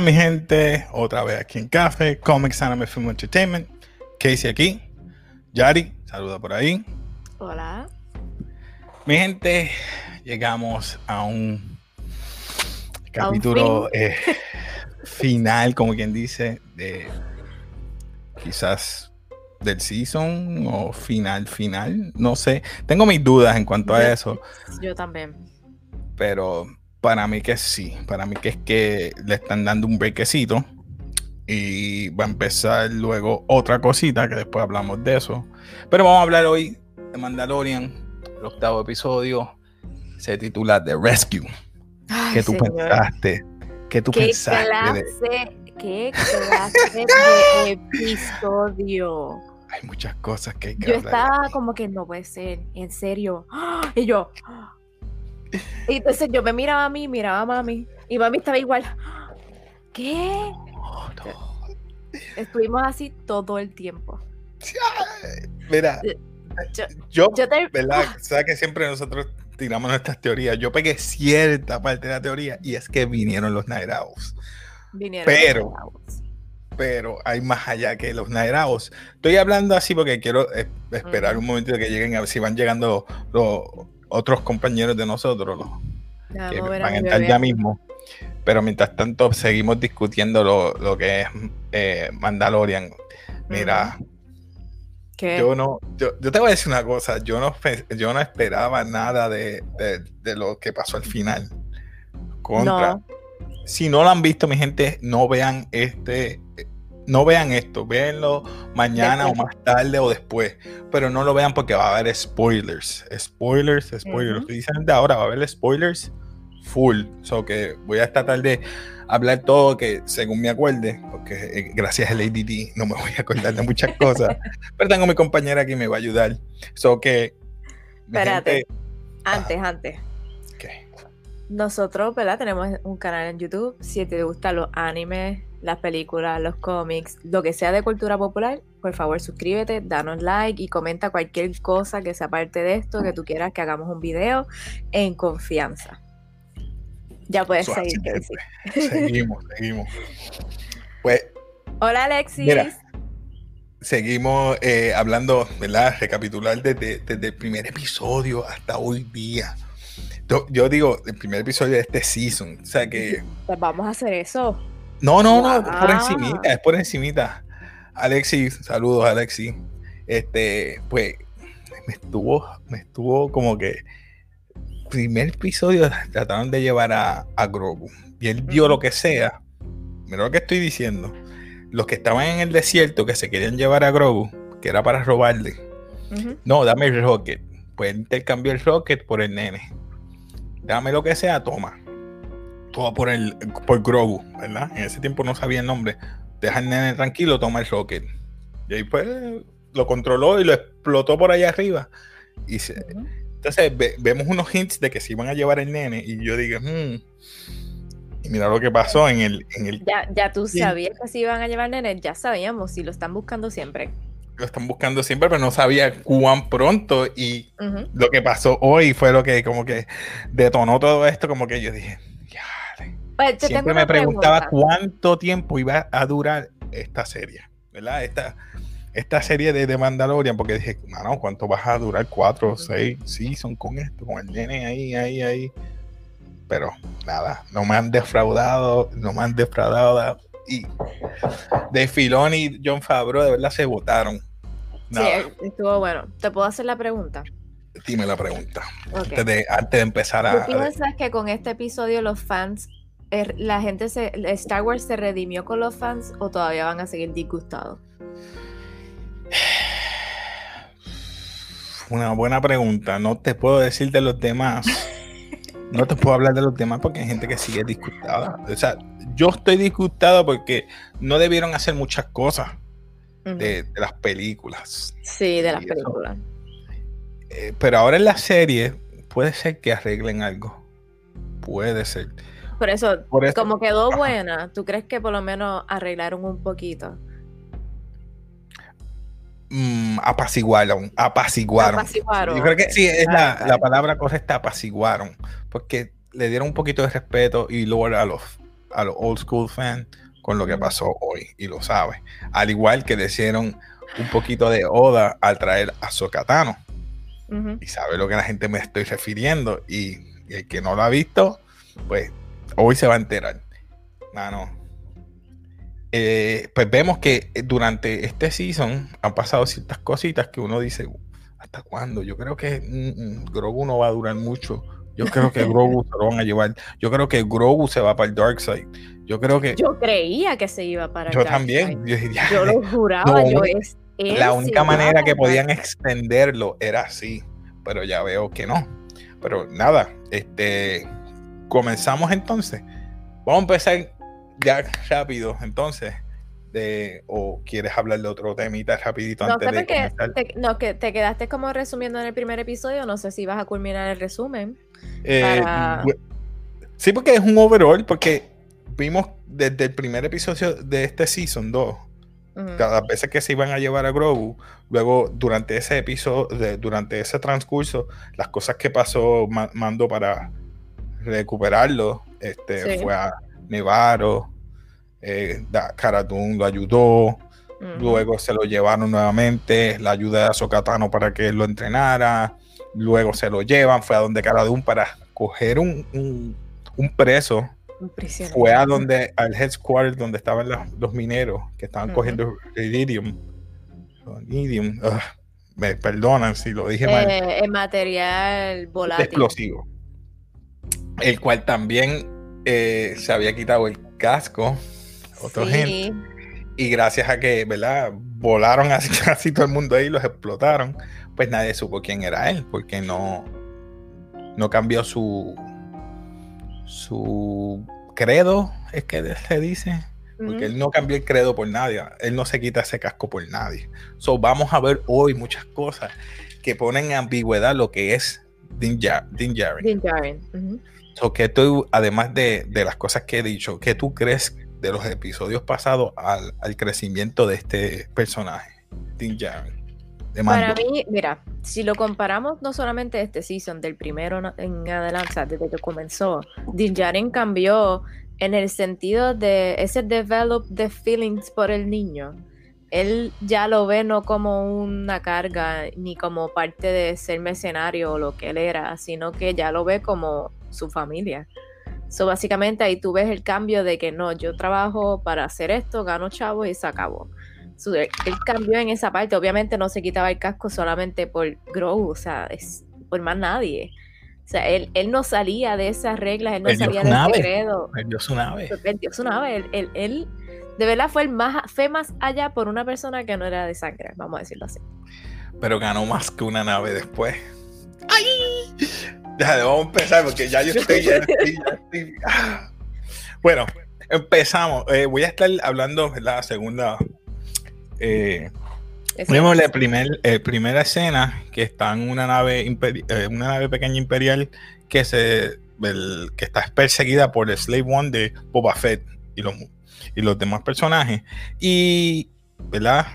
Mi gente. Otra vez aquí en Café, Comics Anime Film Entertainment. Casey aquí. Yari, saluda por ahí. Hola. Mi gente, llegamos a un capítulo eh, final, como quien dice, de quizás del season o final, final. No sé. Tengo mis dudas en cuanto a eso. Yo también. Pero para mí que sí, para mí que es que le están dando un brequecito y va a empezar luego otra cosita que después hablamos de eso. Pero vamos a hablar hoy de Mandalorian, el octavo episodio se titula The Rescue. Ay, ¿Qué tú señor. pensaste? ¿Qué tú ¿Qué pensaste? de- clase, ¿Qué clase de episodio? Hay muchas cosas que hay que Yo hablar. estaba como que no puede ser, en serio. Y yo. ¡Ah! Y entonces yo me miraba a mí, miraba a mami. Y mami estaba igual. ¡ah! ¿Qué? Oh, no. Estuvimos así todo el tiempo. Mira, Yo, yo, yo te. ¿verdad? Sabes que siempre nosotros tiramos nuestras teorías. Yo pegué cierta parte de la teoría y es que vinieron los Night Owls. Vinieron Pero- los chavos. pero hay más allá que los Nairaos. Estoy hablando así porque quiero esperar un momento de que lleguen a ver si van llegando los otros compañeros de nosotros, los que van a entrar ya mismo. Pero mientras tanto seguimos discutiendo lo, lo que es eh, Mandalorian. Mira, ¿Qué? yo no, yo, yo te voy a decir una cosa, yo no, yo no esperaba nada de, de- de lo que pasó al final. Contra. No. Si no lo han visto, mi gente, no vean este, no vean esto, véanlo mañana Después. o más tarde o después, pero no lo vean porque va a haber spoilers, spoilers, spoilers. Ujú. Estoy diciendo de ahora, va a haber spoilers full, so que voy a tratar de hablar todo que según me acuerde, porque eh, gracias al ADD no me voy a acordar de muchas cosas, pero tengo mi compañera que me va a ayudar, so que Espérate. gente- Antes, antes. Nosotros, ¿verdad? Tenemos un canal en YouTube. Si te gustan los animes, las películas, los cómics, lo que sea de cultura popular, por favor suscríbete, danos like y comenta cualquier cosa que sea parte de esto, que tú quieras que hagamos un video en confianza. Ya puedes seguir, Casey. seguimos, seguimos. Pues Hola Alexis. Mira. seguimos eh, hablando, ¿verdad? Recapitular desde, desde el primer episodio hasta hoy día. Yo, yo digo, el primer episodio de este season. O sea que. Pues vamos a hacer eso. No, no, no, es por encimita, es por encimita. Alexis, saludos, Alexis. Este, pues, me estuvo, me estuvo como que. Primer episodio trataron de llevar a, a Grogu. Y él vio lo que sea. Mira lo que estoy diciendo. Los que estaban en el desierto que se querían llevar a Grogu, que era para robarle. No, dame el rocket. Pues intercambió el rocket por el nene. Dame lo que sea, toma. Todo por el por Grogu, ¿verdad? En ese tiempo no sabía el nombre. Deja al nene tranquilo, toma el rocket. Y ahí pues lo controló y lo explotó por allá arriba. Y se- entonces ve- vemos unos hints de que se iban a llevar el nene. Y yo dije, hmm. Y mira lo que pasó en el, en el Ya, ya tú sabías que se iban a llevar nenes, ya sabíamos, si lo están buscando siempre. Lo están buscando siempre, pero no sabía cuán pronto. Y lo que pasó hoy fue lo que como que detonó todo esto, como que yo dije, "Ya". Pues, siempre me preguntaba pregunta. cuánto tiempo iba a durar esta serie, ¿verdad? Esta, esta serie de, de Mandalorian, porque dije, mano, ¿cuánto vas a durar? Cuatro o seis seasons con esto, con el nene ahí, ahí, ahí. Pero nada, no me han defraudado, no me han defraudado. Y de Filón y John Favreau de verdad se votaron. Sí, estuvo bueno. ¿Te puedo hacer la pregunta? dime la pregunta. Ok. Antes, de, antes de empezar a... ¿Tú piensas que con este episodio los fans, er, la gente se, Star Wars se redimió con los fans o todavía van a seguir disgustados? Una buena pregunta. No te puedo decir de los demás. No te puedo hablar de los demás porque hay gente que sigue disgustada. O sea, yo estoy disgustado porque no debieron hacer muchas cosas De, de las películas. sí, de las eso. películas. Eh, pero ahora en la serie puede ser que arreglen algo. Puede ser. Por eso, Por eso como quedó Ajá. buena, ¿tú crees que por lo menos arreglaron un poquito? mm, apaciguaron. Apaciguaron. Apaciguaron, Yo creo que sí, es la, la palabra correcta, apaciguaron. Porque le dieron un poquito de respeto y luego a los a los old school fans con lo que pasó hoy y lo sabe. Al igual que le hicieron un poquito de oda al traer a Sokatano. Y sabe lo que la gente me estoy refiriendo. Y, el que no lo ha visto, pues hoy se va a enterar. Mano. Eh, pues vemos que durante este season han pasado ciertas cositas que uno dice, ¿hasta cuándo? Yo creo que mm, mm, Grogu no va a durar mucho. Yo creo que Grogu se lo van a llevar. Yo creo que Grogu se va para el Dark Side. Yo creo que. Yo creía que se iba para. Yo también. Yo, lo juraba. yo es, la única manera que podían extenderlo era así, pero ya veo que no. Pero nada, este, comenzamos entonces. Vamos a empezar ya rápido, entonces. De, o quieres hablar de otro temita rapidito no, antes de que te, no, que te quedaste como resumiendo en el primer episodio, no sé si vas a culminar el resumen. Eh, sí, porque es un overall, porque vimos desde el primer episodio de este season 2, cada vez que se iban a llevar a Grogu, luego durante ese episodio, durante ese transcurso, las cosas que pasó Mando para recuperarlo, este, fue a Nevaro, eh, lo ayudó, luego se lo llevaron nuevamente, la ayuda de Sokatano para que lo entrenara, luego se lo llevan, fue a donde Cara para coger un, un, un preso fue a donde, al headquarters donde estaban los, mineros que estaban cogiendo iridium. iridium me perdonan si lo dije mal. Eh, el material volátil. Explosivo. El cual también eh, se había quitado el casco. Otra gente. Y gracias a que, ¿verdad? Volaron así, casi todo el mundo ahí, los explotaron. Pues nadie supo quién era él, porque no, no cambió su, su credo, es que se dice, porque él no cambió el credo por nadie, él no se quita ese casco por nadie. So, vamos a ver hoy muchas cosas que ponen en ambigüedad lo que es Din, Djarin. que tú, además de, las cosas que he dicho, ¿qué tú crees de los episodios pasados al, crecimiento de este personaje, Din Djarin? Para mí, mira, si lo comparamos no solamente este season, del primero en adelante, desde que comenzó, Din Djarin cambió en el sentido de ese develop de feelings por el niño. Él ya lo ve no como una carga ni como parte de ser mercenario o lo que él era, sino que ya lo ve como su familia. So, básicamente ahí tú ves el cambio de que no, yo trabajo para hacer esto, gano chavos y se acabó él cambió en esa parte. Obviamente no se quitaba el casco solamente por Grow, o sea, es por más nadie. O sea, él, él no salía de esas reglas, él no salía del credo. Perdió su nave. Perdió su nave. Él, él, de verdad fue, el más, fue más allá por una persona que no era de sangre, vamos a decirlo así. Pero ganó más que una nave después. ¡Ay! Ya, vamos a empezar porque ya yo estoy. Ya ah. Bueno, empezamos. Eh, voy a estar hablando la segunda eh, vemos la primer, eh, primera escena que está en una nave, eh, una nave pequeña imperial que, se, que está perseguida por el Slave One de Boba Fett y los, y los demás personajes. Y, ¿verdad?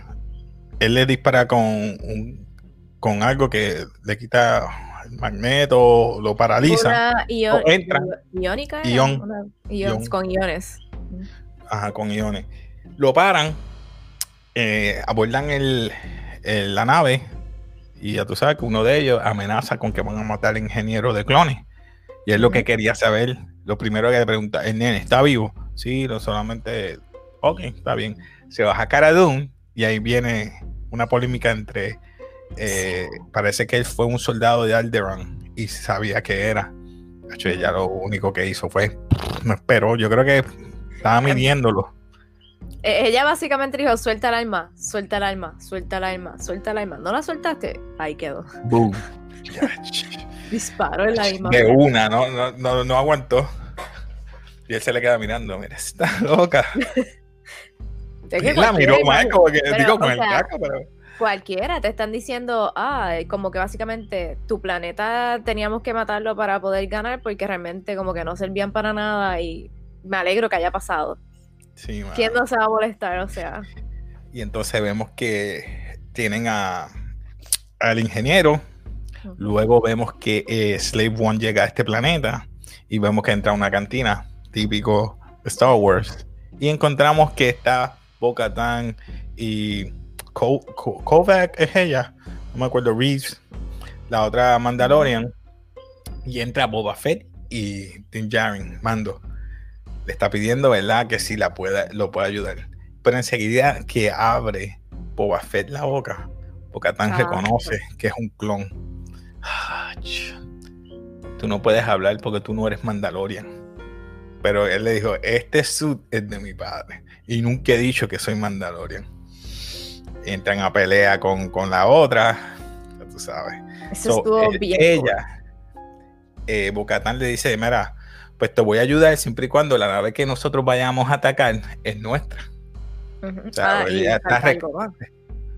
Él le dispara con, con algo que le quita magneto, lo paraliza. entra. Iónica. con iones. Ajá, con iones. Lo paran eh, abordan el, la nave y ya tú sabes que uno de ellos amenaza con que van a matar al ingeniero de clones. Y es lo que quería saber. Lo primero que le pregunta, el nene, ¿está vivo? Sí, no solamente, ok, está bien. Se baja a Cara Dune y ahí viene una polémica entre, eh, parece que él fue un soldado de Alderan y sabía que era. hecho, ella lo único que hizo fue, no esperó, yo creo que estaba midiéndolo. Eh, ella básicamente dijo, suelta el alma, suelta el alma, suelta el alma, suelta el alma. ¿No la soltaste? Ahí quedó. Boom. Disparo el alma. De una, no, no, no, no aguantó. Y él se le queda mirando, mira, está loca. la miró más como que digo con el caco, pero cualquiera te están diciendo, ah, como que básicamente tu planeta teníamos que matarlo para poder ganar porque realmente como que no servían para nada y me alegro que haya pasado. ¿Quién no se va a molestar? O sea. Y entonces vemos que tienen a al ingeniero. Luego vemos que eh, Slave One llega a este planeta y vemos que entra a una cantina típico Star Wars. Y encontramos que está Bo-Katan y Kovac es ella, no me acuerdo, Reeves, la otra Mandalorian. Y entra Boba Fett y Din Djarin, Mando. Le está pidiendo, ¿verdad? Que sí la pueda, lo pueda ayudar. Pero enseguida que abre Boba Fett la boca, Bo-Katan Ah. reconoce que es un clon. Tú no puedes hablar porque tú no eres Mandalorian. Pero él le dijo, este suit es de mi padre. Y nunca he dicho que soy Mandalorian. Entran a pelea con, con la otra. ya Tú sabes. Eso So, estuvo eh, bien. ella, eh, Bo-Katan le dice, mira, pues te voy a ayudar siempre y cuando la nave que nosotros vayamos a atacar es nuestra. O sea, Ah, ella está falta rec- algo más.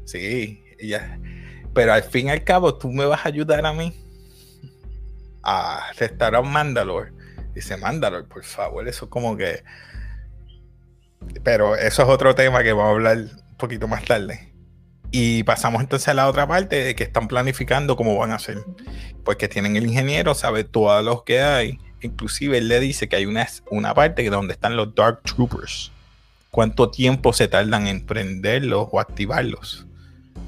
Sí, ella. Pero al fin y al cabo, tú me vas a ayudar a mí a restaurar Mandalore. Dice Mandalore, por favor, eso como que. Pero eso es otro tema que vamos a hablar un poquito más tarde. Y pasamos entonces a la otra parte de que están planificando cómo van a hacer. Porque tienen el ingeniero, sabe todos los que hay. Inclusive él le dice que hay una, una parte que donde están los Dark Troopers. ¿Cuánto tiempo se tardan en prenderlos o activarlos?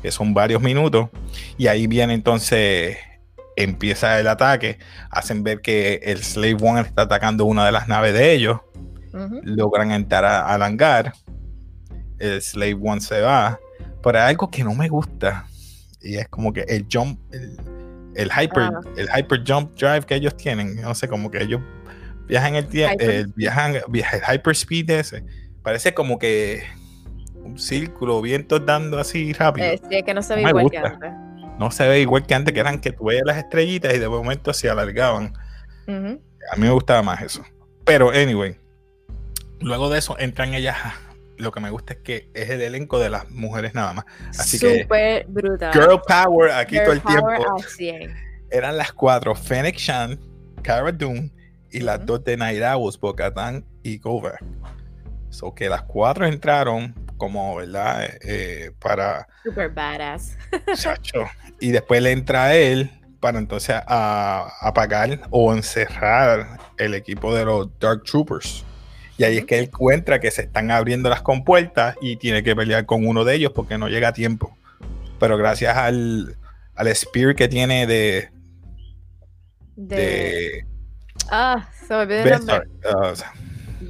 Que son varios minutos. Y ahí viene entonces, empieza el ataque. Hacen ver que el Slave One está atacando una de las naves de ellos. Logran entrar a- al hangar. El Slave One se va. Hay algo que no me gusta. Y es como que el jump, el, el hyper, Ah. el hyper jump drive que ellos tienen. No sé, como que ellos viajan el tiempo, Hyper- viajan, viaja el hyperspeed ese. Parece como que un círculo, vientos dando así rápido. Eh, sí, es que no se ve No igual que antes. No se ve igual que antes, que eran que tú veías las estrellitas y de momento se alargaban. A mí me gustaba más eso. Pero, anyway, luego de eso entran ellas. Lo que me gusta es que es el elenco de las mujeres nada más. Así que, brutal. Girl Power aquí Girl todo el power tiempo. al 100. Eran las cuatro: Fennec Shan, Cara Dune y las Ujú. dos de Night Owls, Bo-Katan y Kovac. So que las cuatro entraron como, ¿verdad? Eh, para Super badass. Chacho. Y después le entra a él para entonces a, apagar o encerrar el equipo de los Dark Troopers. Y ahí es que él encuentra que se están abriendo las compuertas y tiene que pelear con uno de ellos porque no llega a tiempo. Pero gracias al, al spear que tiene de, De... de Ah, se me olvidó el Beskar, nombre.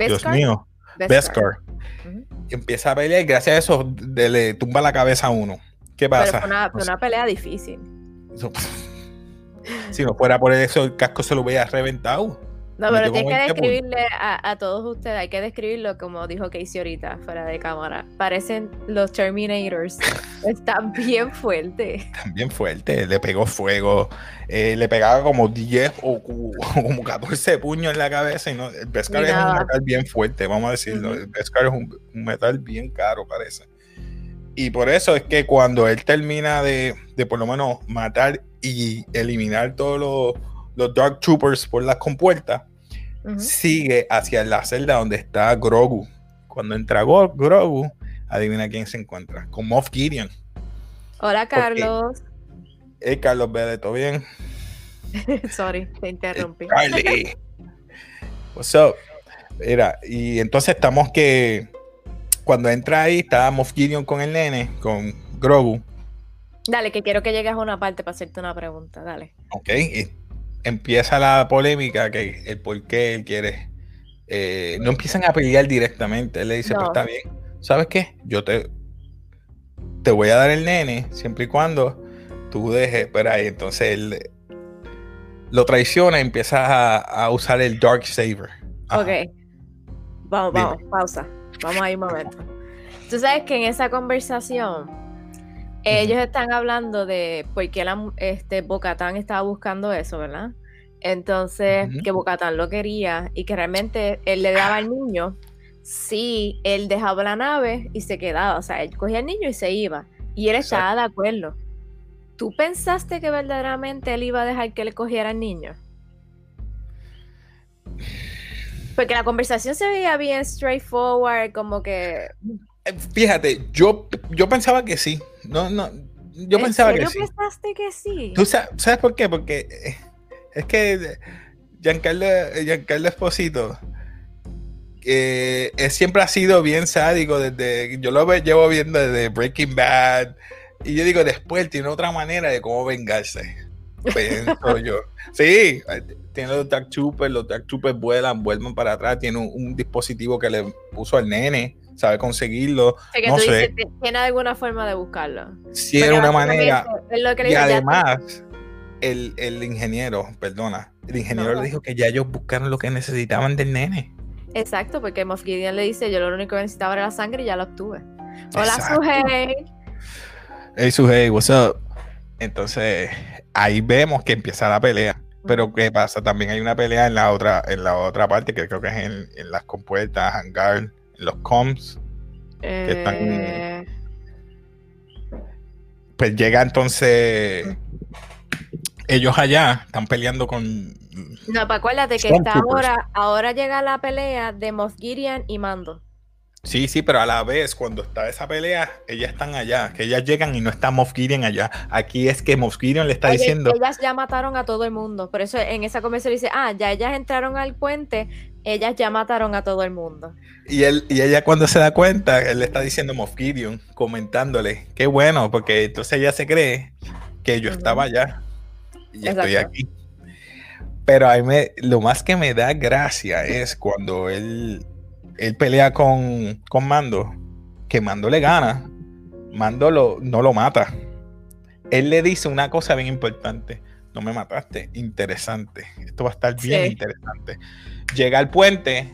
uh, Dios mío, Beskar. Y empieza a pelear y gracias a eso de- le tumba la cabeza a uno. ¿Qué Pero pasa? fue una, fue No sé. una pelea difícil. Eso- Si no fuera por eso, el casco se lo hubiera reventado. No, pero tienes que 20 puntos. describirle a, a todos ustedes, hay que describirlo como dijo Casey ahorita, fuera de cámara. Parecen los Terminators. Están bien fuertes. También fuerte, le pegó fuego, eh, le pegaba como 10 o como 14 puños en la cabeza y no, el Beskar Ni es un metal bien fuerte, vamos a decirlo, el Beskar es un, un metal bien caro parece. Y por eso es que cuando él termina de, de por lo menos matar y eliminar todos los, los Dark Troopers por las compuertas, Sigue hacia la celda donde está Grogu. Cuando entra Go- Grogu, adivina quién se encuentra, con Moff Gideon. Hola, Carlos. Hey, Carlos Vélez, ¿todo bien? Sorry, te interrumpí. Charlie. What's up? Mira, y entonces estamos que cuando entra ahí, está Moff Gideon con el nene, con Grogu, Dale, que quiero que llegues a una parte para hacerte una pregunta. Dale. ¿ok? Empieza la polémica, que el por qué él quiere. eh, no empiezan a pelear directamente. Él le dice, No. pues está bien, ¿sabes qué? Yo te, te voy a dar el nene siempre y cuando tú dejes, pero ahí entonces él lo traiciona y empieza a, a usar el Dark Saber. Ajá. Ok. Vamos, Dime. vamos, pausa. Vamos ahí un momento. Tú sabes que en esa conversación ellos están hablando de por qué la, este, Bocatán estaba buscando eso, ¿verdad? Entonces, Ujú. que Bocatán lo quería y que realmente él le daba al niño si él dejaba la nave y se quedaba. O sea, él cogía al niño y se iba. Y él estaba de acuerdo. ¿Tú pensaste que verdaderamente él iba a dejar que le cogiera al niño? Porque la conversación se veía bien straightforward, como que. Eh, Fíjate, yo, yo pensaba que sí. No, no, yo ¿En pensaba que serio sí. pensaste que sí? ¿Tú sa- sabes, por qué? Porque eh, es que Giancarlo, Giancarlo Esposito que él siempre ha sido bien sádico desde, yo lo llevo viendo desde Breaking Bad, y yo digo, después tiene otra manera de cómo vengarse. Pienso yo. Sí, tiene los Dark Troopers, los Dark Troopers vuelan, vuelven para atrás, tiene un, un dispositivo que le puso al nene, sabe conseguirlo. O sea, que No tú sé. dices, "Ti- tiene alguna forma de buscarlo. Si Porque era una manera. es lo que le Y además, el, el ingeniero, perdona, el ingeniero No. le dijo que ya ellos buscaron lo que necesitaban del nene. Exacto, porque Moff Gideon le dice, yo lo único que necesitaba era la sangre y ya lo obtuve. Hola. Suhey. Hey, Suhey, what's up? Entonces, ahí vemos que empieza la pelea. Pero ¿qué pasa? También hay una pelea en la otra, en la otra parte, que creo que es en, en las compuertas, hangar, los comms. están- Eh, Pues llega entonces ellos allá, están peleando con. No, pero acuérdate que está ahora, ahora llega la pelea de Moff Gideon y Mando. Sí, sí, pero a la vez, cuando está esa pelea, ellas están allá, que ellas llegan y no está Moff Gideon allá. Aquí es que Moff Gideon le está Oye, diciendo. ellas ya mataron a todo el mundo. Por eso en esa conversación dice, ah, ya ellas entraron al puente, ellas ya mataron a todo el mundo. Y, él, y ella cuando se da cuenta, él le está diciendo Moff Gideon, comentándole, qué bueno, porque entonces ella se cree que yo estaba allá y estoy aquí. Pero a mí me, lo más que me da gracia es cuando él, él pelea con, con Mando, que Mando le gana, Mando lo, no lo mata. Él le dice una cosa bien importante, no me mataste, interesante, esto va a estar bien Sí. interesante. Llega al puente,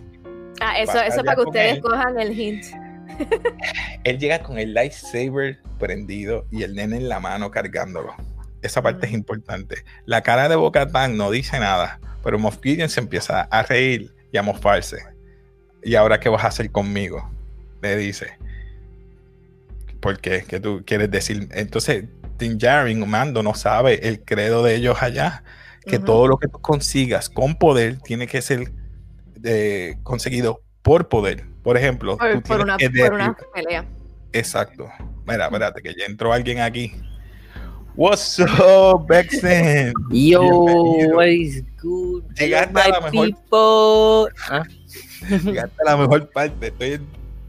Ah, eso, eso para que ustedes él. cojan el hint. Él llega con el lightsaber prendido y el nene en la mano cargándolo. Esa parte es Ujú. importante. La cara de Boca no dice nada, pero Moff Gideon se empieza a reír y a mofarse. ¿Y ahora qué vas a hacer conmigo? Le dice. ¿Por qué? ¿Qué tú quieres decir? Entonces, Din Djarin, Mando, no sabe el credo de ellos allá. Que todo lo que tú consigas con poder tiene que ser eh, conseguido por poder. Por ejemplo, Por, tú por tienes una, que por una derribar- pelea. Exacto. Mira, espérate, que ya entró alguien aquí. What's up, Bexen? Yo, Bienvenido. what is good? Llegaste a la mejor- people. Ah, Llegaste a la mejor parte. Estoy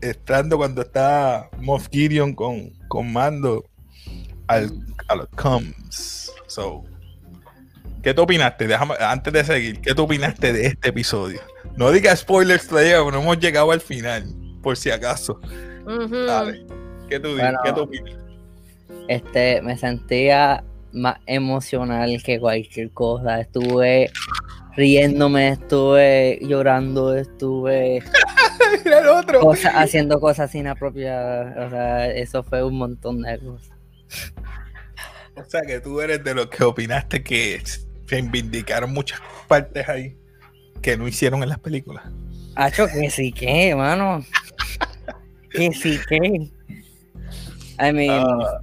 entrando cuando está Moff Gideon con, con mando al, a los comms. So, ¿qué tú opinaste? Déjame, antes de seguir, ¿qué tú opinaste de este episodio? No digas spoilers todavía, no hemos llegado al final, por si acaso. Dale. ¿Qué tú, Bueno. ¿qué tú opinas? Este, me sentía más emocional que cualquier cosa. Estuve riéndome, estuve llorando, estuve Mira el otro. cosas, haciendo cosas inapropiadas. O sea, eso fue un montón de cosas. O sea que tú eres de los que opinaste que se reivindicaron muchas partes ahí que no hicieron en las películas. Hacho, que sí que, mano. Que sí que. I mean, Ah.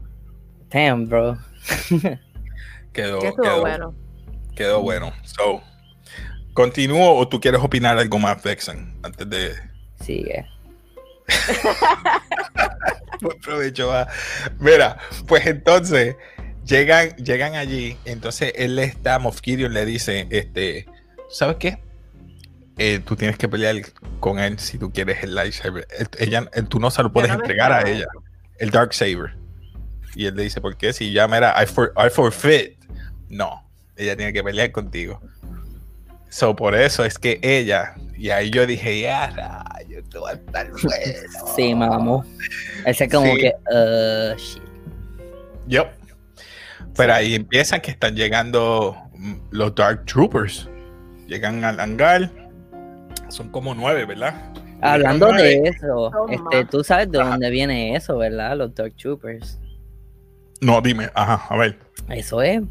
damn, bro. Quedó, quedó, bueno. quedó bueno. So, ¿continúo o tú quieres opinar algo más, Vexen? Antes de. Sigue. Buen provecho, va. Mira, pues entonces llegan, llegan allí. Entonces él le está, Moff Gideon le dice: este, ¿Sabes qué? Eh, tú tienes que pelear con él si tú quieres el lightsaber. Él- Ella, tú no se lo puedes no entregar a ella. El dark saber. Y él le dice: ¿Por qué? Si ya mira, I, for, I forfeit. No, ella tiene que pelear contigo. So, por eso es que ella, y ahí yo dije, ya, esto va a estar bueno. Sí, mamó. Ese como Sí. que, uh, shit. Yep. Pero ahí empiezan que están llegando mm, los Dark Troopers. Llegan al hangar. Son como nueve, ¿verdad? Hablando de eso, Toma. este, tú sabes de Ajá. dónde viene eso, ¿verdad? Los Dark Troopers. No, dime, ajá, a ver. Eso es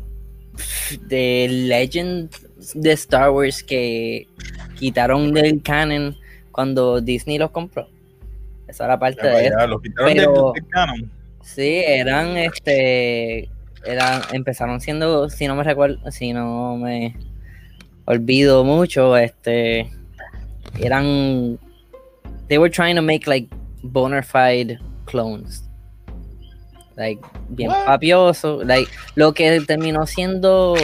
de Legend de Star Wars que quitaron del canon cuando Disney los compró. Esa era parte de eso. Ya, quitaron pero- del canon. Sí, eran este eran empezaron siendo si no me recuerdo, si no me olvido mucho, este eran they were trying to make like bona fide clones. Like bien What? papioso, like lo que terminó siendo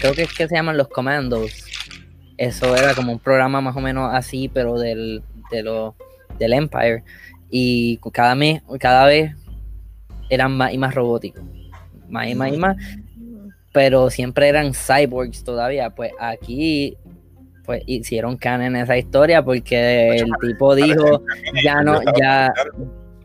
creo que es que se llaman los commandos. Eso era como un programa más o menos así, pero del, de lo, del Empire. Y cada mes, cada vez eran más y más robóticos. Más y más y más. Pero siempre eran cyborgs todavía. Pues aquí pues hicieron canon esa historia porque el tipo dijo ya no, ya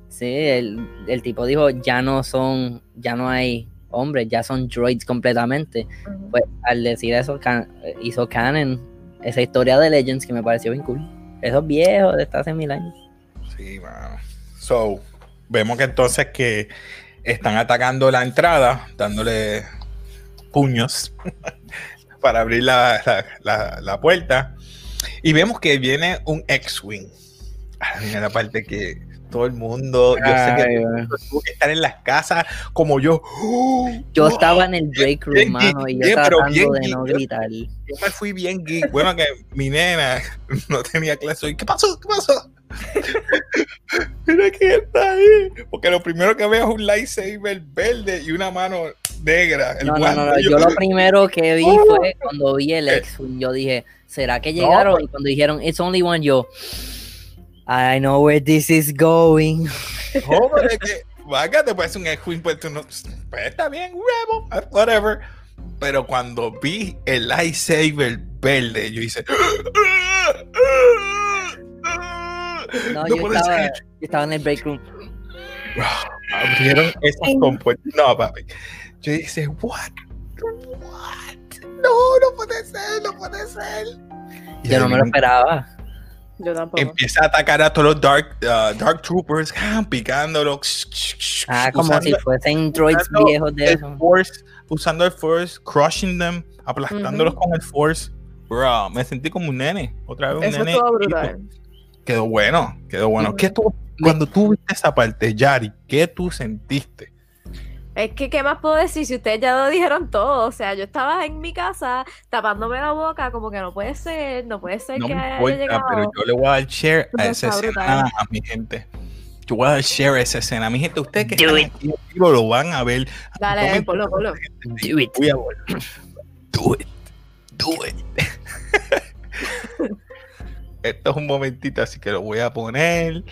sí, el, el tipo dijo ya no son, ya no hay hombres, ya son droids completamente. Pues al decir eso, can- hizo canon esa historia de Legends que me pareció bien cool. Esos viejos de hasta hace mil años. Sí, mano. So, vemos que entonces que están atacando la entrada, dándole puños para abrir la, la- la- puerta. Y vemos que viene un X-Wing. La parte que todo el mundo, yo sé que tuvo que estar en las casas como yo. Yo ¡Oh! estaba en el break room, bien mano, y yo pero tratando bien de no gritar. Yo me fui bien geek. Bueno, que mi nena no tenía clase hoy. ¿Qué pasó? ¿Qué pasó? Mira quién está ahí. Porque lo primero que veo es un lightsaber verde y una mano negra. El No, no, no. Yo lo primero que vi ¡Oh! fue cuando vi el Eh. X-Wing. Yo dije, ¿será que llegaron? Y cuando dijeron, it's only one, yo, I know where this is going. Joder, es que, vaca, te parece un X-Wing, pues tú no. Pues está bien, huevo, eh, whatever. Pero cuando vi el lightsaber verde, yo hice. No, No yo, estaba, yo estaba en el break room. abrieron esas compuertas. No, papi. Yo dije, what? What? No, no puede ser, no puede ser. Y Yo no me lo esperaba. Yo tampoco. Empieza a atacar a todos los Dark, uh, dark Troopers, ah, picándolos. Ah, como si fuesen droids viejos de el eso. Force, usando el Force, crushing them, aplastándolos con el Force. Bro, me sentí como un nene. Otra vez un Eso nene. brutal. Quedó bueno, quedó bueno. ¿Qué tú, cuando tú viste esa parte, Yari, qué tú sentiste? Es que, ¿qué más puedo decir si ustedes ya lo dijeron todo? O sea, yo estaba en mi casa tapándome la boca, como que no puede ser, no puede ser No que me haya importa, llegado. pero yo le voy a dar share a esa escena a mi gente. Yo voy a dar share a esa escena. Mi gente, ustedes que están aquí lo van a ver. Dale, dale, ponlo, ponlo. Do it. Voy a volver. Do it. Do it. Esto es un momentito, así que lo voy a poner.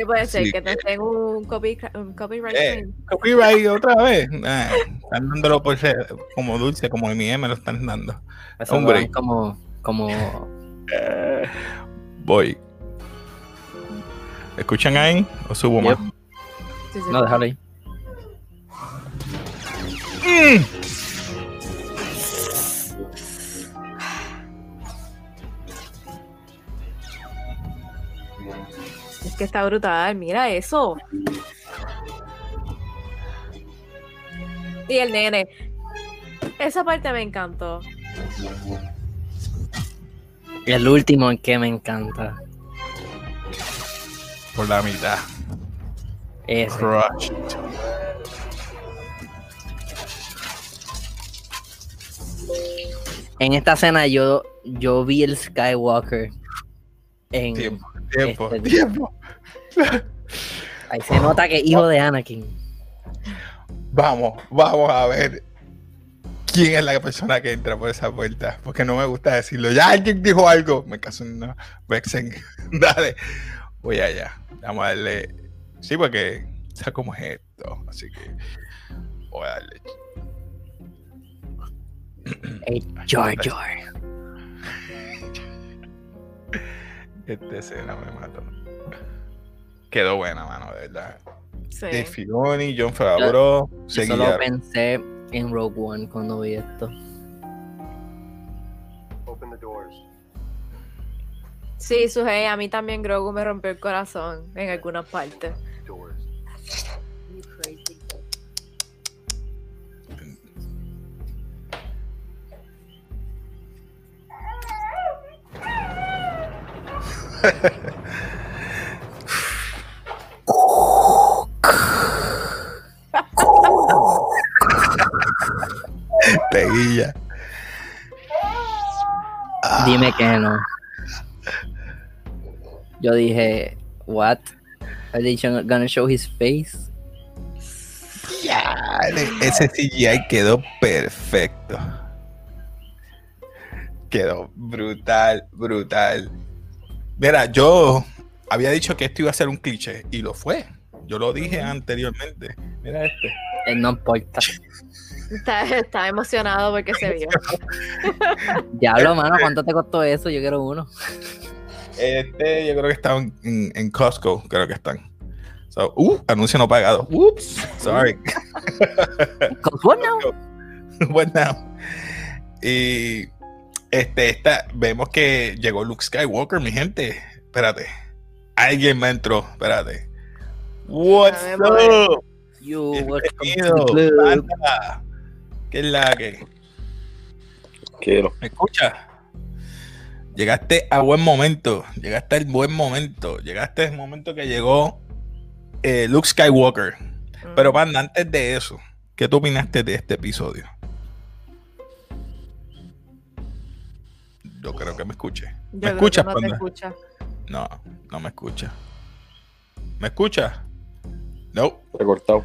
¿Qué puede ser? Sí, que te den un, copy, un copyright Eh? Copyright otra vez. Ah, están dándolo por ser como dulce, como mi me lo están dando. Eso Hombre. como, como Voy. ¿Escuchan ahí? ¿O subo más? Yep. Sí, sí. No, déjalo ahí. Mm. Que está brutal, mira eso. Y el nene. Esa parte me encantó. Y el último que me encanta. Por la mitad. Ese. Crushed. En esta escena yo, yo vi el Skywalker. En, Tiempo, tiempo, Este- tiempo. ahí se nota que hijo de Anakin. Vamos, vamos a ver quién es la persona que entra por esa puerta. Porque no me gusta decirlo. Ya alguien dijo algo. Me caso en una. Vexen. Dale. Voy allá. Vamos a darle. Sí, porque. ¿Sabes cómo es esto? Así que. Voy a darle. El Jar Jar. Esta escena me mató. Quedó buena, mano, de verdad. Sí. Dave Filoni, John Favreau, se Yo solo guiaron. pensé en Rogue One cuando vi esto. Open the doors. Sí, Sujei, a mí también Grogu me rompió el corazón en algunas partes. Ah, Dime que no. Yo dije, what? Are they gonna show his face? ya, ese CGI quedó perfecto. Quedó brutal, brutal. Mira, yo había dicho que esto iba a ser un cliché y lo fue. Yo lo dije anteriormente. Mira este. Eh, no importa. Está, está emocionado porque se vio. Diablo, mano, ¿cuánto te costó eso? Yo quiero uno. Este, yo creo que están en, en Costco, creo que están. So, uh, anuncio no pagado. Oops, sorry. Costco no. What now? Y este, esta, vemos que llegó Luke Skywalker, mi gente. Espérate. Alguien me entró. Espérate. What's up? You welcome to ¿Qué es la que? Quiero. ¿Me escucha? Llegaste a buen momento. Llegaste al buen momento. Llegaste al momento que llegó eh, Luke Skywalker. Pero, Panda, antes de eso, ¿qué tú opinaste de este episodio? Yo creo que me escuché. Yo ¿Me creo que escuchas, no te Panda? escucha. No, no me escucha. ¿Me escucha? No. Recortado.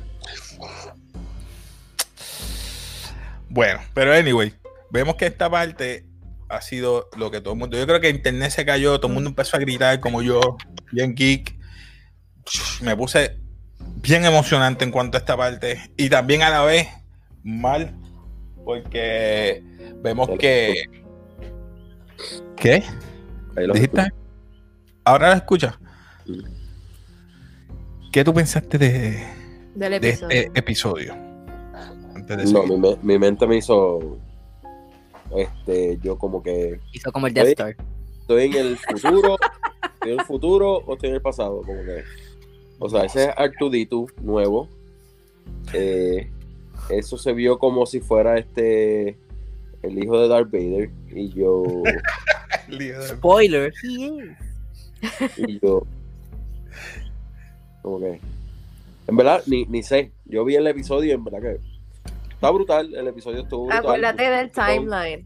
Bueno, pero anyway, vemos que esta parte ha sido lo que todo el mundo. Yo creo que internet se cayó, todo el mundo empezó a gritar como yo, bien geek. Me puse bien emocionante en cuanto a esta parte y también a la vez mal porque vemos que ¿Qué? Ahí lo ¿Dijiste? Ahora la escuchas. Sí. ¿Qué tú pensaste de, Del de este episodio? Antes de No, mi, me- mi mente me hizo. Este, yo como que. Hizo como el Death. Star. ¿Estoy en el futuro? ¿Estoy en el futuro o estoy en el pasado? Como que. O sea, ese es R2D2 nuevo. Eh, eso se vio como si fuera este. El hijo de Darth Vader. Y yo. Spoiler. He is. Y yo. Como que. En verdad, ni, ni sé. Yo vi el episodio y en verdad que. Está brutal. El episodio estuvo brutal. Acuérdate del timeline.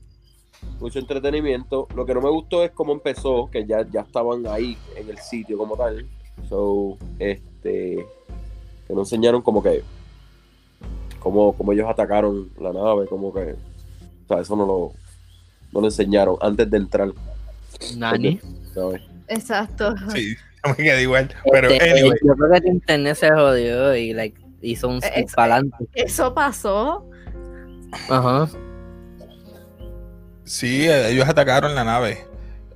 mucho entretenimiento. Lo que no me gustó es cómo empezó, que ya, ya estaban ahí en el sitio como tal. So, este, que nos enseñaron como que, como, como ellos atacaron la nave, como que, o sea, eso no lo, no lo enseñaron antes de entrar. Nani. ¿sabes? Exacto. Sí, me quedé igual. Pero Este, anyway, Yo creo que tu internet se jodió y like, hizo un skip Eso- para adelante. Eso pasó. Ajá. sí, eh, ellos atacaron la nave.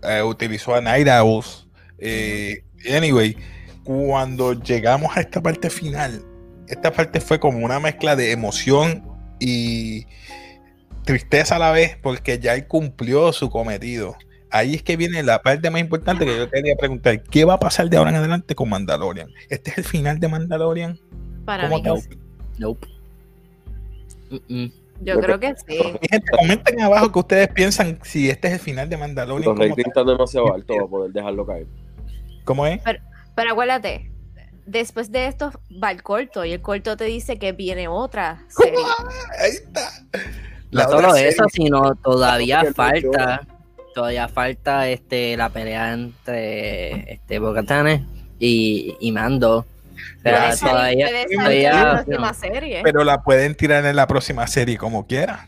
Eh, utilizó a Night Owls. Eh, anyway, cuando llegamos a esta parte final, esta parte fue como una mezcla de emoción y tristeza a la vez, porque ya él cumplió su cometido. Ahí es que viene la parte más importante que yo quería preguntar: ¿qué va a pasar de ahora en adelante con Mandalorian? ¿Este es el final de Mandalorian? Para ¿Cómo mí. te- sí. Nope. Yo creo que sí. Mi gente, comenten abajo que ustedes piensan si este es el final de Mandalorian. Los están demasiado altos para poder dejarlo caer. ¿Cómo es? Pero acuérdate, después de esto va el corto y el corto te dice que viene otra serie. Ahí está. No La solo serie- eso, sino todavía falta, todavía falta este la pelea entre este Bocatanes y, y Mando. O sea, Puede salir- todavía, puede salir todavía- en la próxima serie. Pero la pueden tirar en la próxima serie como quiera.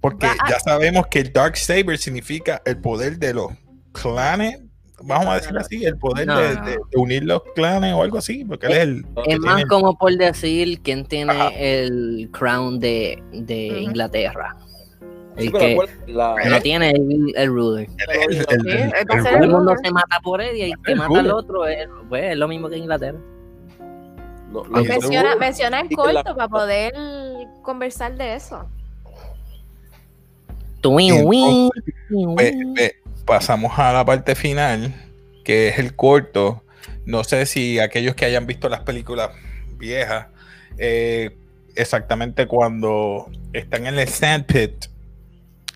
Porque Va ya sabemos que el Dark Saber significa el poder de los clanes. Vamos a decir así, el poder No, de, no. de- de unir los clanes o algo así, porque él es el. es más tiene- como por decir quién tiene Ajá. el crown de, de. Inglaterra. El que la- no tiene el, el ruler. el- Todo el mundo se mata por él y el que mata al otro es, pues, es lo mismo que Inglaterra. no, Aunque la- Menciona, menciona la- corto para poder conversar de eso. Twin, win, twin, Ve- win. ve, pasamos a la parte final, que es el corto. No sé si aquellos que hayan visto las películas viejas, eh, exactamente cuando están en el sandpit,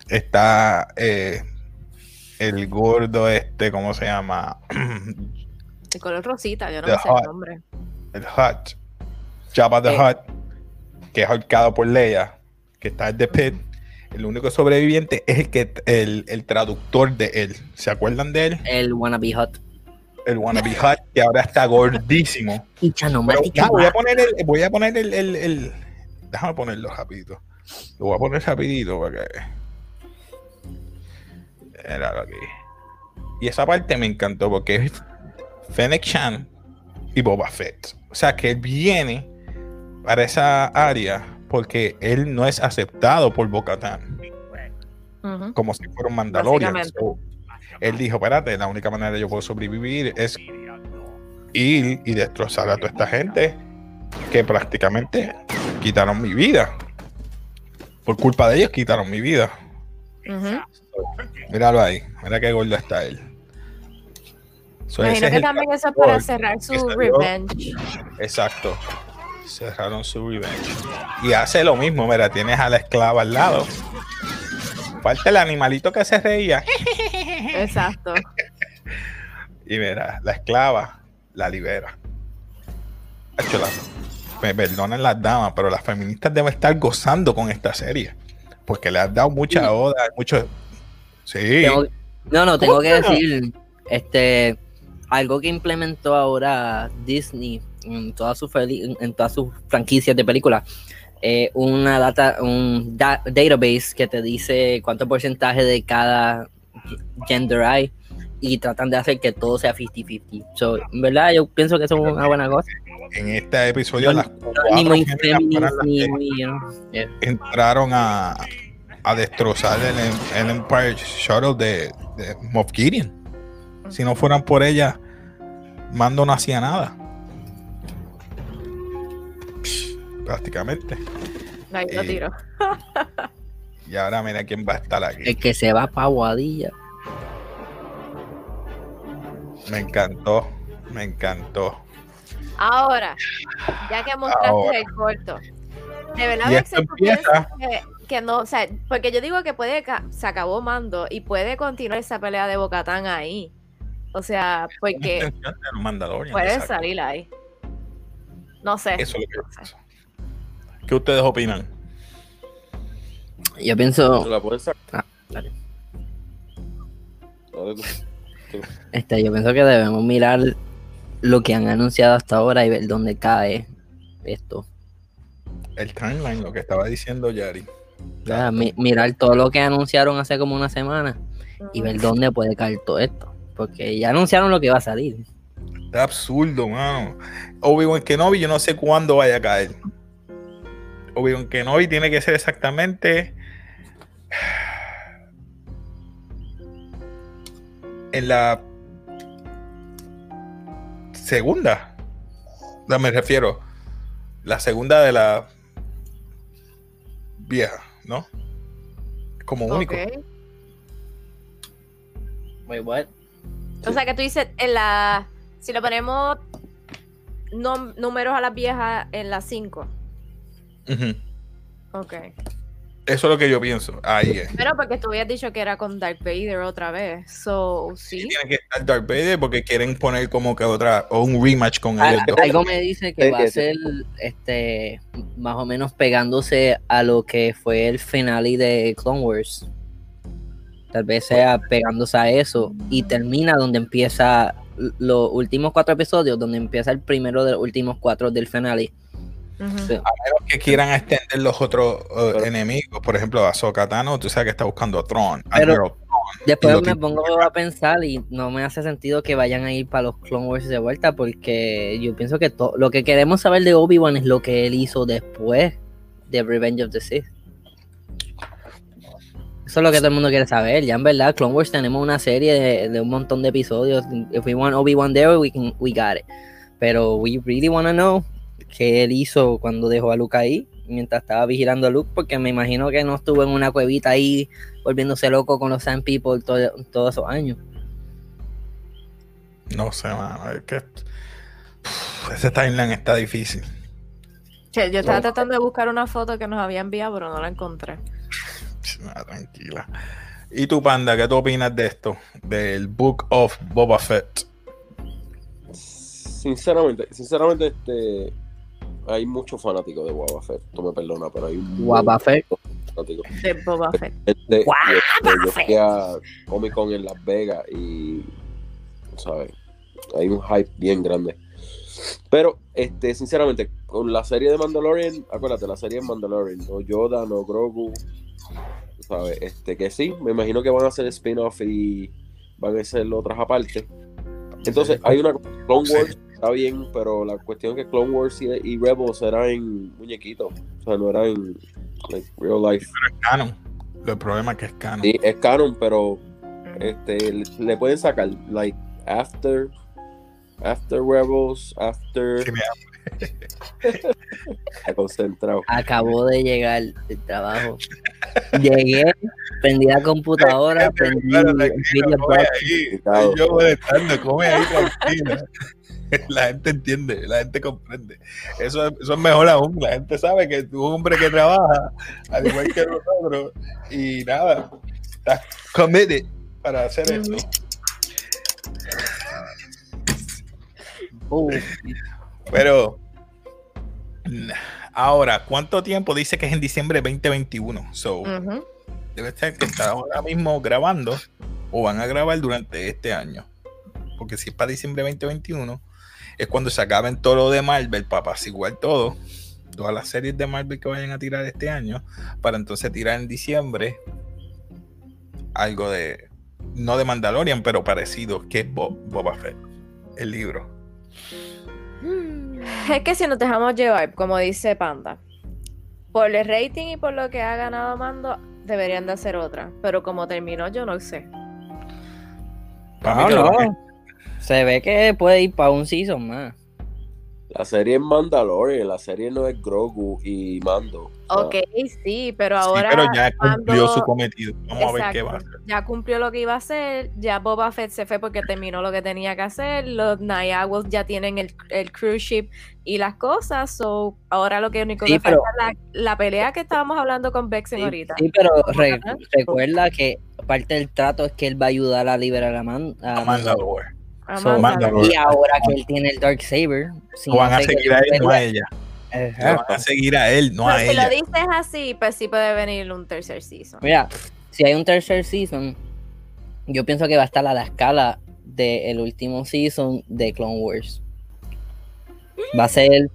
está eh, el gordo este, ¿cómo se llama? De color rosita, yo no sé el nombre. el Hut, Jabba the Eh. Hut, que es ahorcado por Leia, que está en The Pit. El único sobreviviente es el que el, el traductor de él. ¿Se acuerdan de él? El wannabe hot. El wannabe Hut, que ahora está gordísimo. Y no Pero, ya, voy a poner el, voy a poner el, el- el- déjame ponerlo rapidito. Lo voy a poner rapidito para que. Míralo aquí. Y esa parte me encantó porque es Fennec Chan y Boba Fett. O sea que él viene para esa área porque él no es aceptado por Bo-Katan Ujú. como si fuera un Mandalorian. So, él dijo, espérate, la única manera de yo puedo sobrevivir es ir y destrozar a toda esta gente que prácticamente quitaron mi vida. Por culpa de ellos quitaron mi vida. Míralo ahí, mira qué gordo está él. So, Imagino que también eso es para cerrar su revenge. Exacto. Cerraron su revenge. Y hace lo mismo, mira, tienes a la esclava al lado. Falta el animalito que se reía. Exacto. Y mira, la esclava la libera. Me perdonen las damas, pero las feministas deben estar gozando con esta serie. Porque le has dado mucha oda, mucho. Sí. Tengo- no, no, tengo que ¿Cómo que no? decir, este, algo que implementó ahora Disney en todas sus en todas sus franquicias de películas, eh, una data, un da- database que te dice cuánto porcentaje de cada gender hay y tratan de hacer que todo sea 50-50. So, en verdad, yo pienso que eso es una buena cosa. En este episodio, las Ni cuatro muy feminist, ni muy, you know, yeah. entraron a, a destrozar el, el Empire Shuttle de, de Moff Gideon. Si no fueran por ella, Mando no hacía nada. Prácticamente. Ahí lo Eh, tiro. Y ahora mira quién va a estar aquí. El que se va pa' Guadilla. Me encantó, me encantó. Ahora, ya que mostraste Ahora. el corto, de verdad Y esto ¿tú piensas empieza- que, que no, o sea, porque yo digo que puede, se acabó mando y puede continuar esa pelea de Bocatán ahí. O sea, porque puede salir ahí. No sé. Eso es lo que yo pienso. ¿Qué ustedes opinan? Yo pienso, ¿Se la sacar? Ah, dale. Este, yo pienso que debemos mirar lo que han anunciado hasta ahora y ver dónde cae esto. El timeline, lo que estaba diciendo Yari. Ya, mi- mirar todo lo que anunciaron hace como una semana y ver dónde puede caer todo esto. Porque ya anunciaron lo que va a salir. Está absurdo, mano. Obi-Wan Kenobi, yo no sé cuándo vaya a caer. Obi-Wan Kenobi tiene que ser exactamente en la segunda. No, me refiero. La segunda de la vieja, ¿no? Como único. Ok. Wait, what? O sea que tú dices, en la, si lo ponemos números a las viejas en las 5. Ujú. Ok. Eso es lo que yo pienso. Ahí es. Pero porque tú habías dicho que era con Darth Vader otra vez. So, sí. Tiene que estar Darth Vader porque quieren poner como que otra o un rematch con dos. algo me dice que Sí, va a sí, ser este más o menos pegándose a lo que fue el finale de Clone Wars. Tal vez sea pegándose a eso y termina donde empieza los últimos cuatro episodios, donde empieza el primero de los últimos cuatro del finale. Ujú. Sí. que quieran extender los otros uh, Pero- enemigos. Por ejemplo, Ahsoka Tano, tú sabes que está buscando a Tron. Pero- Admiral Después lo me pongo a pensar y no me hace sentido que vayan a ir para los Clone Wars de vuelta porque yo pienso que lo que queremos saber de Obi-Wan es lo que él hizo después de Revenge of the Sith. Eso es lo que todo el mundo quiere saber. Ya en verdad, Clone Wars tenemos una serie de, de un montón de episodios. If we want Obi-Wan there, we, can, we got it. Pero we really want to know qué él hizo cuando dejó a Luke ahí, mientras estaba vigilando a Luke, porque me imagino que no estuvo en una cuevita ahí volviéndose loco con los Sand People todo- todos esos años. No sé, mano. Es que Uf, ese timeline está difícil. Che, yo estaba No. tratando de buscar una foto que nos había enviado, pero no la encontré. Tranquila. ¿Y tú, Panda, qué tú opinas de esto? Del Book of Boba Fett. Sinceramente, sinceramente, este. Hay muchos fanáticos de Boba Fett. Tú me perdonas, pero hay un Fett. fanático. De Boba Fett. Este, este, yo fui a Comic Con en Las Vegas y, ¿sabes? Hay un hype bien grande. Pero, este, sinceramente, con la serie de Mandalorian, acuérdate, la serie de Mandalorian, no Yoda, no Grogu, ¿Sabes? Este, que sí, me imagino que van a hacer spin-off y van a hacer otras aparte. Entonces, hay una Clone. Wars, está bien, pero la cuestión es que Clone Wars y, y Rebels eran muñequitos. O sea, no eran like, real life. canon. El problema es que es canon. Sí, es canon, pero este le, le pueden sacar like after after Rebels, after Sí, mira, Está concentrado. Acabo de llegar del trabajo. Llegué, prendí la computadora, prendí Claro, el tranquilo, video come box. ahí. Estoy yo molestando, come ahí tranquilo. La gente entiende, la gente comprende. Eso, es- eso es mejor aún. La gente sabe que tú un hombre que trabaja, al igual que nosotros, y nada, estás committed para hacer esto. Uh, Pero ahora, ¿cuánto tiempo dice que es en diciembre de 2021? So, debe ser que está ahora mismo grabando o van a grabar durante este año. Porque si es para diciembre de 2021, es cuando se acaben todo lo de Marvel para apaciguar todo, todas las series de Marvel que vayan a tirar este año, para entonces tirar en diciembre algo de, no de Mandalorian, pero parecido, que es Bo- Boba Fett, el libro. Es que si nos dejamos llevar, como dice Panda, por el rating y por lo que ha ganado Mando, deberían de hacer otra. Pero como terminó, yo no sé. Para mí no, que lo van a- no. Se ve que puede ir para un season más. La serie es Mandalorian, la serie no es Grogu y Mando. Sea, Ok, sí, pero Sí, ahora. pero ya cumplió Mando- su cometido. Vamos a ver qué va a hacer. Ya cumplió lo que iba a hacer, ya Boba Fett se fue porque terminó lo que tenía que hacer, los Nayagos ya tienen el, el cruise ship y las cosas, so ahora lo que único Sí, que pero- falta es la, la pelea que estábamos hablando con Vexen Sí, ahorita. sí, pero re- recuerda que parte del trato es que él va a ayudar a liberar a, Man- a Mandalore. A So, Mandalore. Y ahora que él tiene el Dark Saber, si Lo van a seguir a él, no a ella. Lo van a seguir a él, no a Pero si lo ella. dices así, pues sí puede venir un tercer season. Mira, si hay un tercer season, yo pienso que va a estar a la escala del último season de Clone Wars. Va a ser,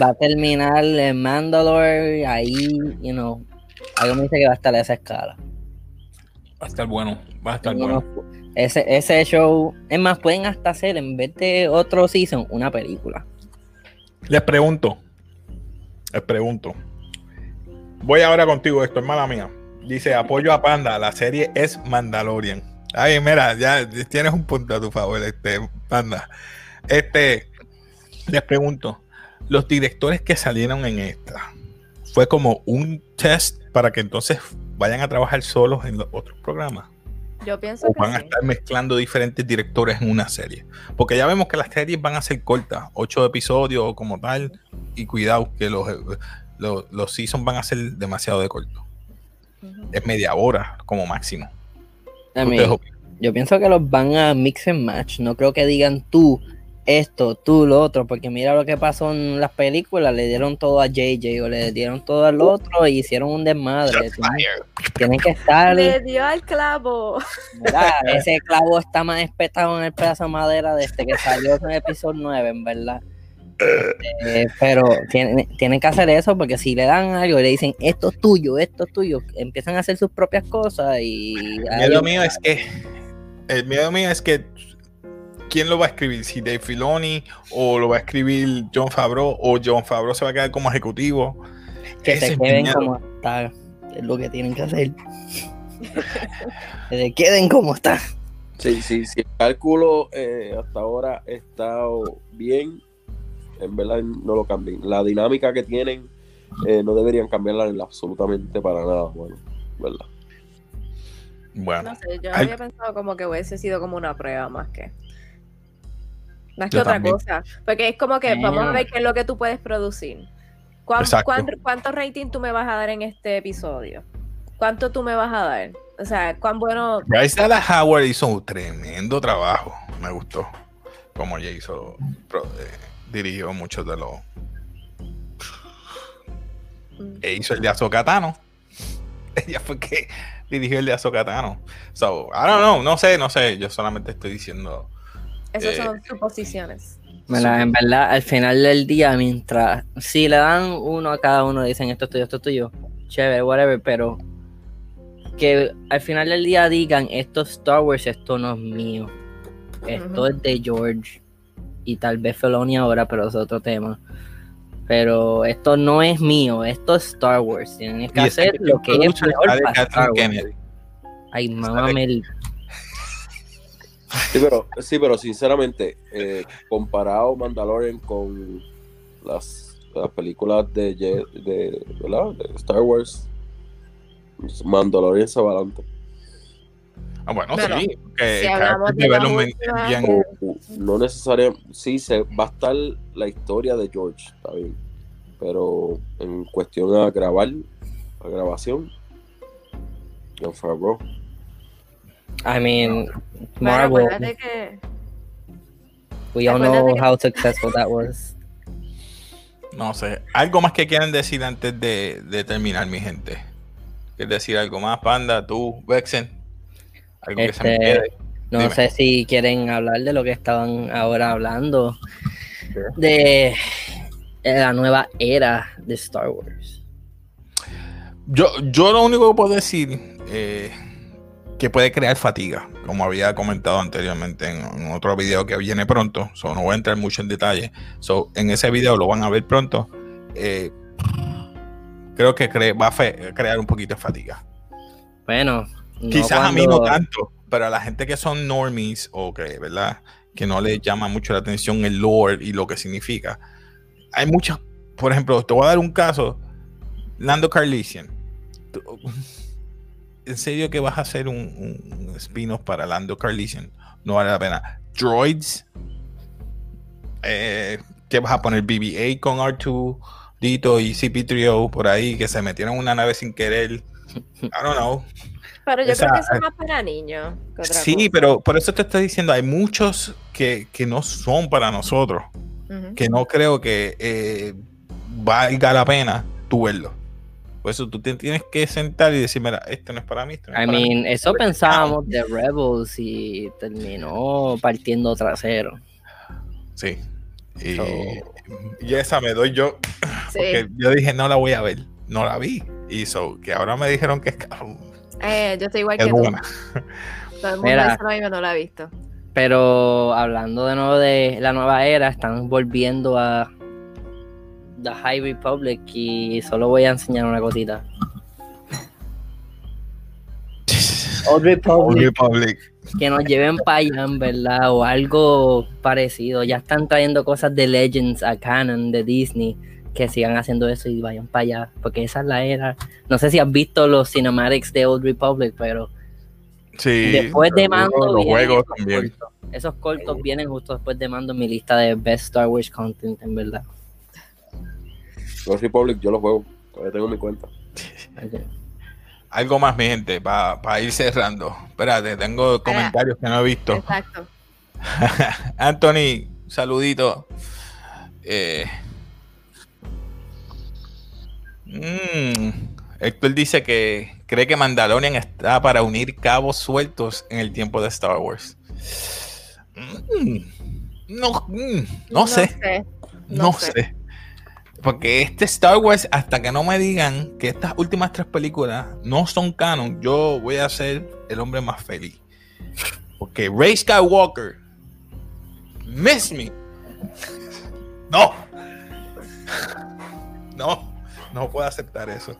va a terminar en Mandalore, ahí, you know, algo me dice que va a estar a esa escala. Va a estar bueno, va a estar bueno. ese, ese show, es más, pueden hasta hacer en vez de otro season, una película. Les pregunto, les pregunto. Voy ahora contigo, esto, hermana mía. Dice, apoyo a Panda, la serie es Mandalorian. Ay, mira, ya tienes un punto a tu favor, este, Panda. Este, les pregunto, los directores que salieron en esta, ¿fue como un test para que entonces vayan a trabajar solos en los otros programas? Yo pienso o que van a estar mezclando diferentes directores en una serie. Porque ya vemos que las series van a ser cortas, ocho episodios o como tal, y cuidado que los, los, los seasons van a ser demasiado de corto. Es media hora como máximo. Yo pienso que los van a mix and match. No creo que digan tú esto, tú lo otro, porque mira lo que pasó en las películas. Le dieron todo a JJ o le dieron todo al otro y hicieron un desmadre. Tienen, que estar. Le dio al clavo. ¿verdad? Ese clavo está más espetado en el pedazo de madera desde que salió en el episodio 9, en verdad. Eh, pero tienen, tienen que hacer eso porque si le dan algo y le dicen esto es tuyo, esto es tuyo, empiezan a hacer sus propias cosas y. El miedo mío es que el miedo mío es que quién lo va a escribir, si Dave Filoni o lo va a escribir John Favreau o John Favreau se va a quedar como ejecutivo. que Ese se queden como está. Es lo que tienen que hacer. que se queden como está. Sí, sí, si el cálculo eh, hasta ahora ha estado bien, en verdad no lo cambien. La dinámica que tienen eh, no deberían cambiarla en absolutamente para nada, bueno, ¿verdad? Bueno, No sé, yo Ay. había pensado como que hubiese sido como una prueba más que. Más que Yo otra también. cosa. Porque es como que vamos a ver qué es lo que tú puedes producir. ¿Cuán- cuán- ¿Cuánto rating tú me vas a dar en este episodio? ¿Cuánto tú me vas a dar? O sea, cuán bueno. Bryce Dallas Howard hizo un tremendo trabajo. Me gustó. Como ella hizo, eh, dirigió muchos de los. Mm. E hizo el de Azokatano. Ella fue que dirigió el de Azokatano. So, I don't know, no sé, no sé. Yo solamente estoy diciendo. Esas Eh, son suposiciones. En verdad, al final del día, mientras si le dan uno a cada uno, dicen esto es tuyo, esto es tuyo, chévere, whatever, pero que al final del día digan esto es Star Wars, esto no es mío. Esto es de George. Y tal vez Feloni ahora, pero es otro tema. Pero esto no es mío, esto es Star Wars. Tienen que hacer lo que es mejor para Star Kathleen Wars. Kennedy. Ay, mámame el... Sí, pero, sí, pero sinceramente, eh, comparado Mandalorian con las, las películas de, Je- de, ¿verdad? de Star Wars, Mandalorian se va adelante. Ah, bueno, sí. Que si hablamos de O- no necesariamente, sí, se, va a estar la historia de George, está bien. Pero en cuestión a grabar, a grabación, John Favreau. I mean, Marvel, que we all know que- how successful that was. No sé. ¿Algo más que quieran decir antes de, de terminar, mi gente? ¿Quieres decir algo más, Panda? ¿Tú, Vexen? ¿Algo que se me Este, quede? No Dime. sé si quieren hablar de lo que estaban ahora hablando. Sure. De la nueva era de Star Wars. Yo, yo lo único que puedo decir eh, que puede crear fatiga, como había comentado anteriormente en, en otro video que viene pronto. So, no voy a entrar mucho en detalle. So, en ese video lo van a ver pronto. Eh, creo que cre- va a crear un poquito de fatiga. Bueno, no Quizás a mí no cuando- tanto, pero a la gente que son normies o que, ¿verdad? Que no les llama mucho la atención el lore y lo que significa. Hay muchas, por ejemplo, te voy a dar un caso. Lando Carlisian. ¿En serio que vas a hacer un, un- spin-off para Lando Carlisian? No vale la pena. Droids. Eh, ¿Qué vas a poner? BB-8 con R2, Dito y CP3O por ahí que se metieron en una nave sin querer. I don't know. Pero yo Esa- creo que eso es más para niños. Sí, cosa. pero por eso te estoy diciendo, hay muchos que, que no son para nosotros, que no creo que eh, valga la pena tú verlo. Por eso tú te tienes que sentar y decir, mira, esto no es para mí. Esto no es I para mí". mean, eso pensábamos de Rebels y terminó partiendo trasero. Sí. Y, So- y esa me doy yo, Sí. porque yo dije, no la voy a ver, no la vi. Y so, que ahora me dijeron que es, Eh, yo estoy igual es que tú. buena. Todo el mundo Mira. dice lo mismo, no lo ha visto. Pero hablando de nuevo de la nueva era, están volviendo a The High Republic y solo voy a enseñar una cosita. Old Old Republic, que nos lleven para allá, en verdad, o algo parecido. Ya están trayendo cosas de Legends a Canon de Disney, que sigan haciendo eso y vayan para allá, porque esa es la era. No sé si has visto los cinematics de Old Republic, pero Sí, después de Mando los juegos esos también. cortos. Esos cortos vienen justo después de Mando en mi lista de Best Star Wars Content, en verdad. Los Republic yo los juego, todavía tengo mi cuenta. Algo más, mi gente, para ir cerrando. Espérate, tengo comentarios que no he visto. Exacto. Anthony, saludito. Eh, mm, Héctor dice que cree que Mandalorian está para unir cabos sueltos en el tiempo de Star Wars. Mm, no, mm, no sé. no No sé. sé. Porque este Star Wars, hasta que no me digan que estas últimas tres películas no son canon, yo voy a ser el hombre más feliz. Porque Ray Skywalker, miss me. No. No, no puedo aceptar eso.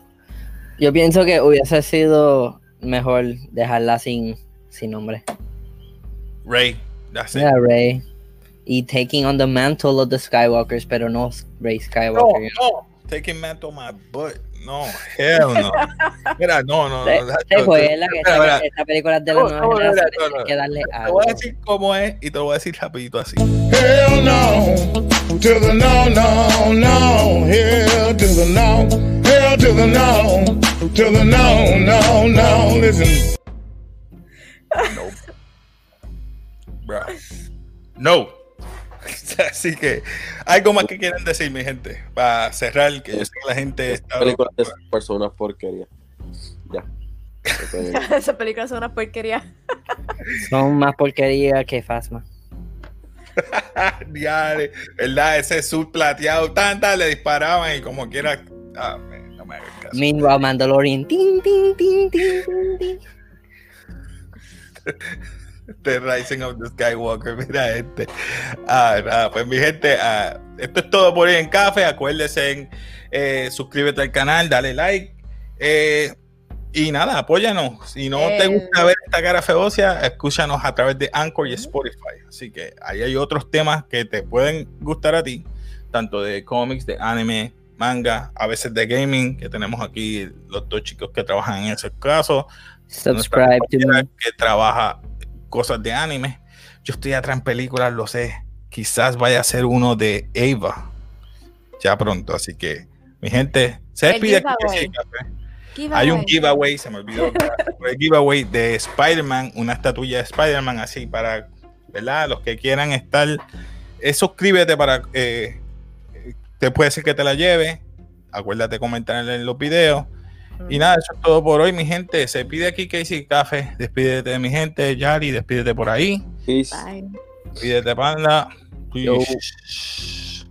Yo pienso que hubiese sido mejor dejarla sin, sin nombre. Ray, that's it. Mira, Rey. Y taking on the mantle of the Skywalkers, pero no Rey No, Skywalker. no. Taking man to my butt. No, hell no. Mira, no, no. Se- no, se no, fue, no, la que espera, esta, espera. esta película es de la No, nueva no, generación, no, no, hay que darle Te algo. voy a decir cómo es y te lo voy a decir rapidito así. Hell no, to the no, no, no. Hell to the no, hell to the no, to the no, no, no. Listen. Bro. No. Así que, algo más que quieren decir, mi gente, para cerrar, que yo sé que la gente está. Películas de esas personas porquería. Ya. Esas películas son una porquería. Son más porquería que Fasma. Diare, ¿verdad? Ese sur plateado, tanta le disparaban y como quiera. Ah, man, no me hagas caso. Meanwhile, Mandalorian. Tin, tin, tin, tin, tin, tin. The Rising of the Skywalker, mira este. Ah, nada, pues mi gente, ah, esto es todo por hoy en café. Acuérdense en eh, suscríbete al canal, dale like. eh, y nada, apóyanos. Si no te Eh. gusta ver esta cara feocia, escúchanos a través de Anchor y Spotify. Así que ahí hay otros temas que te pueden gustar a ti, tanto de cómics, de anime, manga, a veces de gaming, que tenemos aquí los dos chicos que trabajan en ese caso Subscribe to me. que trabaja cosas de anime. Yo estoy atrás en películas, lo sé. Quizás vaya a ser uno de Ava ya pronto. Así que, mi gente, se despide aquí. café. Hay un giveaway, se me olvidó. el giveaway de Spider-Man, una estatuilla de Spider-Man, así para, ¿verdad? Los que quieran estar. eh, suscríbete para. eh, eh, te puede ser que te la lleve. Acuérdate de comentar en los videos. Y nada, eso es todo por hoy, mi gente. Se pide aquí Casey Café. Despídete de mi gente, Yari. Despídete por ahí. Peace. Bye. Despídete, Panda. Peace.